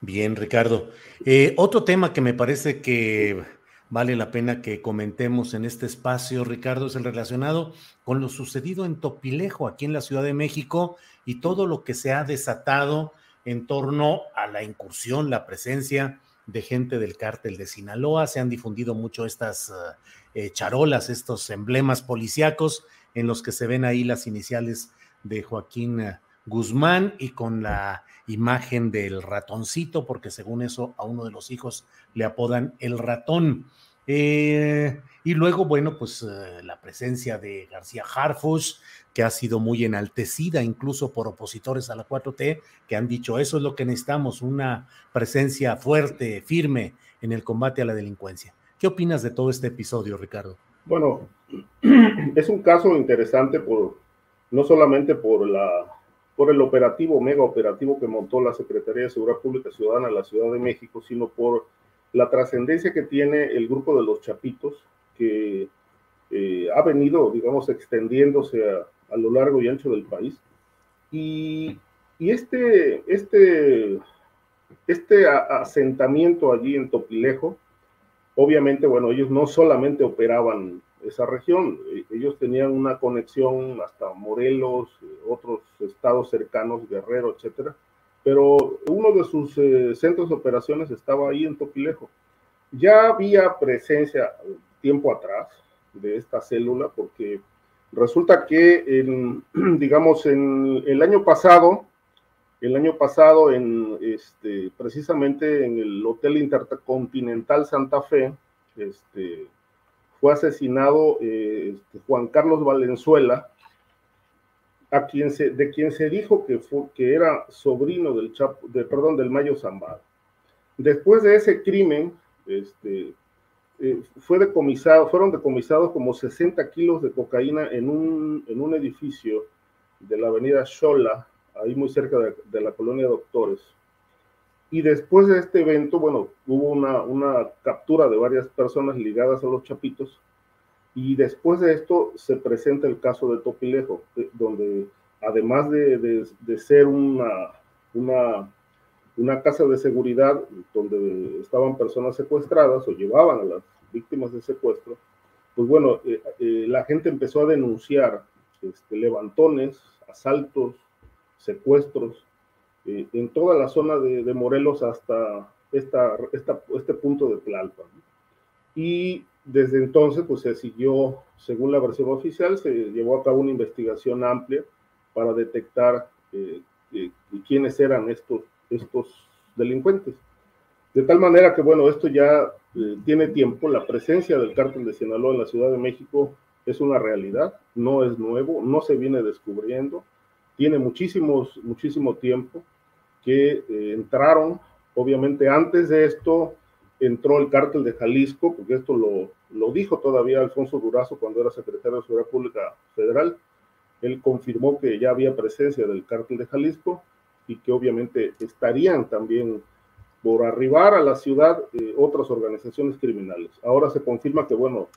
Bien, Ricardo. Eh, otro tema que me parece que vale la pena que comentemos en este espacio, Ricardo, es el relacionado con lo sucedido en Topilejo, aquí en la Ciudad de México, y todo lo que se ha desatado en torno a la incursión, la presencia de gente del cártel de Sinaloa. Se han difundido mucho estas eh, charolas, estos emblemas policíacos en los que se ven ahí las iniciales de Joaquín eh, Guzmán y con la imagen del ratoncito, porque según eso a uno de los hijos le apodan el ratón. Eh, y luego, bueno, pues eh, la presencia de García Harfus, que ha sido muy enaltecida incluso por opositores a la 4T, que han dicho eso es lo que necesitamos, una presencia fuerte, firme en el combate a la delincuencia. ¿Qué opinas de todo este episodio, Ricardo? Bueno, es un caso interesante por no solamente por la por el operativo, mega operativo que montó la Secretaría de Seguridad Pública Ciudadana en la Ciudad de México, sino por la trascendencia que tiene el grupo de los Chapitos, que eh, ha venido, digamos, extendiéndose a, lo largo y ancho del país. Y, y este, este, este asentamiento allí en Topilejo, obviamente, bueno, ellos no solamente operaban esa región. E, ellos tenían una conexión hasta Morelos, otros estados cercanos, Guerrero, etcétera. Pero uno de sus eh, centros de operaciones estaba ahí en Topilejo. Ya había presencia tiempo atrás de esta célula, porque resulta que, en, digamos, en el año pasado, el año pasado, en este, precisamente en el Hotel Intercontinental Santa Fe, este, fue asesinado eh, este, Juan Carlos Valenzuela, a quien se, de quien se dijo que, fue, que era sobrino del, Chapo, perdón, del Mayo Zambada. Después de ese crimen, este, eh, fue decomisado, fueron decomisados como 60 kilos de cocaína en un, en un edificio de la avenida Xola, ahí muy cerca de, de la colonia Doctores. Y después de este evento, bueno, hubo una, una captura de varias personas ligadas a los chapitos. Y después de esto se presenta el caso de Topilejo, donde además de, de, ser una, una, una, casa de seguridad donde estaban personas secuestradas o llevaban a las víctimas de secuestro, pues bueno, eh, eh, la gente empezó a denunciar este, levantones, asaltos, secuestros, eh, en toda la zona de, Morelos hasta esta, este punto de Tlalpan. Y desde entonces, pues se siguió, según la versión oficial, se llevó a cabo una investigación amplia para detectar eh, eh, quiénes eran estos, estos delincuentes. De tal manera que, bueno, esto ya tiene tiempo, la presencia del cártel de Sinaloa en la Ciudad de México es una realidad, no es nuevo, no se viene descubriendo, tiene muchísimos, muchísimo tiempo que eh, entraron, obviamente antes de esto entró el cártel de Jalisco, porque esto lo, lo dijo todavía Alfonso Durazo cuando era secretario de Seguridad Pública Federal, él confirmó que ya había presencia del cártel de Jalisco y que obviamente estarían también por arribar a la ciudad eh, otras organizaciones criminales. Ahora se confirma que, bueno,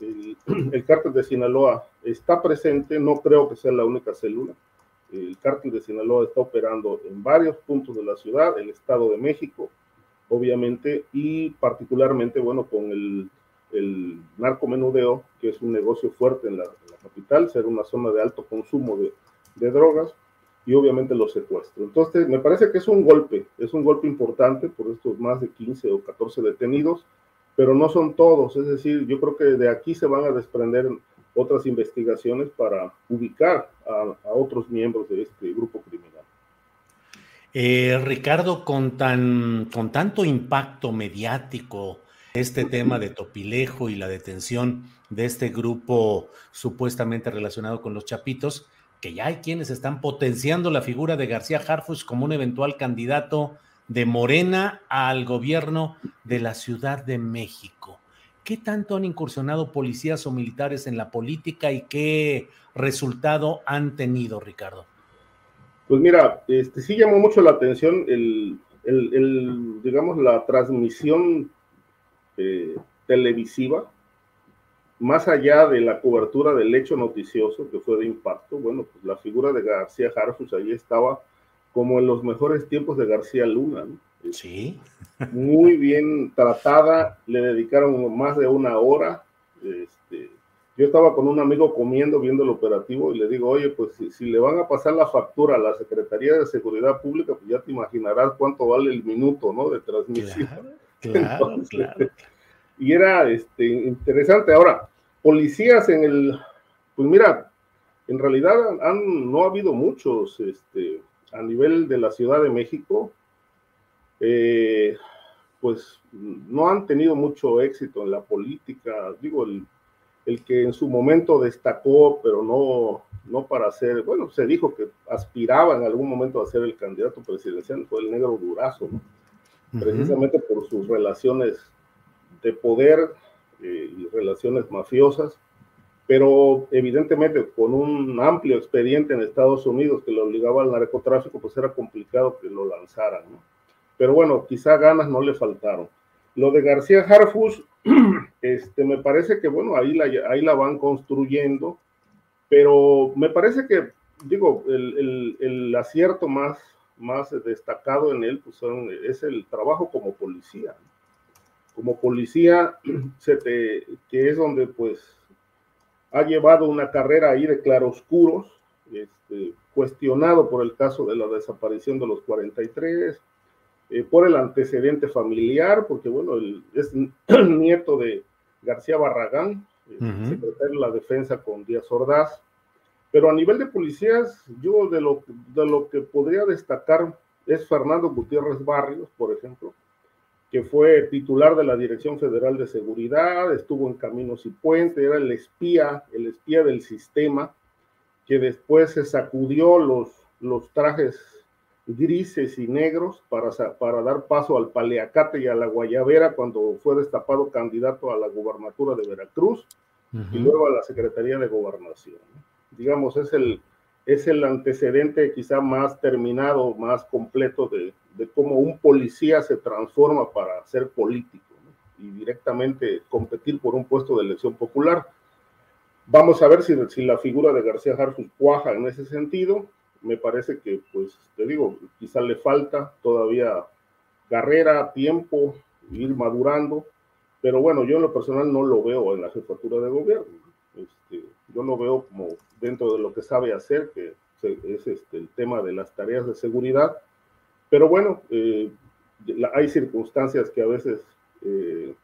el, el cártel de Sinaloa está presente, no creo que sea la única célula, el cártel de Sinaloa está operando en varios puntos de la ciudad, el Estado de México, obviamente, y particularmente, bueno, con el, el narcomenudeo, que es un negocio fuerte en la, capital, ser una zona de alto consumo de, de drogas, y obviamente los secuestros. Entonces, me parece que es un golpe, es un golpe importante por estos más de 15 o 14 detenidos, pero no son todos, es decir, yo creo que de aquí se van a desprender otras investigaciones para ubicar a, otros miembros de este grupo criminal. Eh, Ricardo, con, tan, con tanto impacto mediático, este tema de Topilejo y la detención de este grupo supuestamente relacionado con los Chapitos, que ya hay quienes están potenciando la figura de García Harfus como un eventual candidato de Morena al gobierno de la Ciudad de México. ¿Qué tanto han incursionado policías o militares en la política y qué resultado han tenido, Ricardo? Pues mira, este, sí llamó mucho la atención el, digamos, la transmisión eh, televisiva más allá de la cobertura del hecho noticioso que fue de impacto, bueno, pues la figura de García Harfus ahí estaba como en los mejores tiempos de García Luna, ¿no? Sí. Muy bien tratada, le dedicaron más de una hora. Este, yo estaba con un amigo comiendo, viendo el operativo, y le digo, oye, pues si, le van a pasar la factura a la Secretaría de Seguridad Pública, pues ya te imaginarás cuánto vale el minuto, ¿no? De transmisión. Claro, claro. Y era este, interesante. Ahora, policías en el, pues mira, en realidad han, no ha habido muchos este, a nivel de la Ciudad de México, eh, pues no han tenido mucho éxito en la política. Digo, el, el, que en su momento destacó, pero no, no para ser, bueno, se dijo que aspiraba en algún momento a ser el candidato presidencial, fue el negro Durazo, precisamente por sus relaciones de poder eh, y relaciones mafiosas, pero evidentemente con un amplio expediente en Estados Unidos que lo obligaba al narcotráfico, pues era complicado que lo lanzaran, ¿no? Pero bueno, quizá ganas no le faltaron. Lo de García Harfus, este, me parece que, bueno, ahí la, ahí la van construyendo, pero me parece que, digo, el, el, acierto más, más destacado en él pues es el trabajo como policía. como policía, se te, que es donde pues ha llevado una carrera ahí de claroscuros, este, cuestionado por el caso de la desaparición de los 43, eh, por el antecedente familiar, porque bueno, es nieto de García Barragán, secretario de la defensa con Díaz Ordaz, pero a nivel de policías, yo de lo, de lo que podría destacar es Fernando Gutiérrez Barrios, por ejemplo, que fue titular de la Dirección Federal de Seguridad, estuvo en Caminos y Puentes, era el espía, el espía del sistema, que después se sacudió los, los trajes grises y negros para, para dar paso al paleacate y a la guayabera cuando fue destapado candidato a la gubernatura de Veracruz y luego a la Secretaría de Gobernación. Digamos, es el, es el antecedente quizá más terminado, más completo de, de cómo un policía se transforma para ser político y directamente competir por un puesto de elección popular. Vamos a ver si, si la figura de García Harfus cuaja en ese sentido. Me parece que, pues, te digo, quizá le falta todavía carrera, tiempo, ir madurando, pero bueno, yo en lo personal no lo veo en la jefatura de gobierno. Este, yo lo veo como dentro de lo que sabe hacer, que es este, el tema de las tareas de seguridad, pero bueno, eh, hay circunstancias que a veces, eh,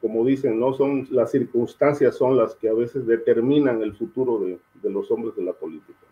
como dicen, no son las circunstancias son las que a veces determinan el futuro de, de los hombres de la política.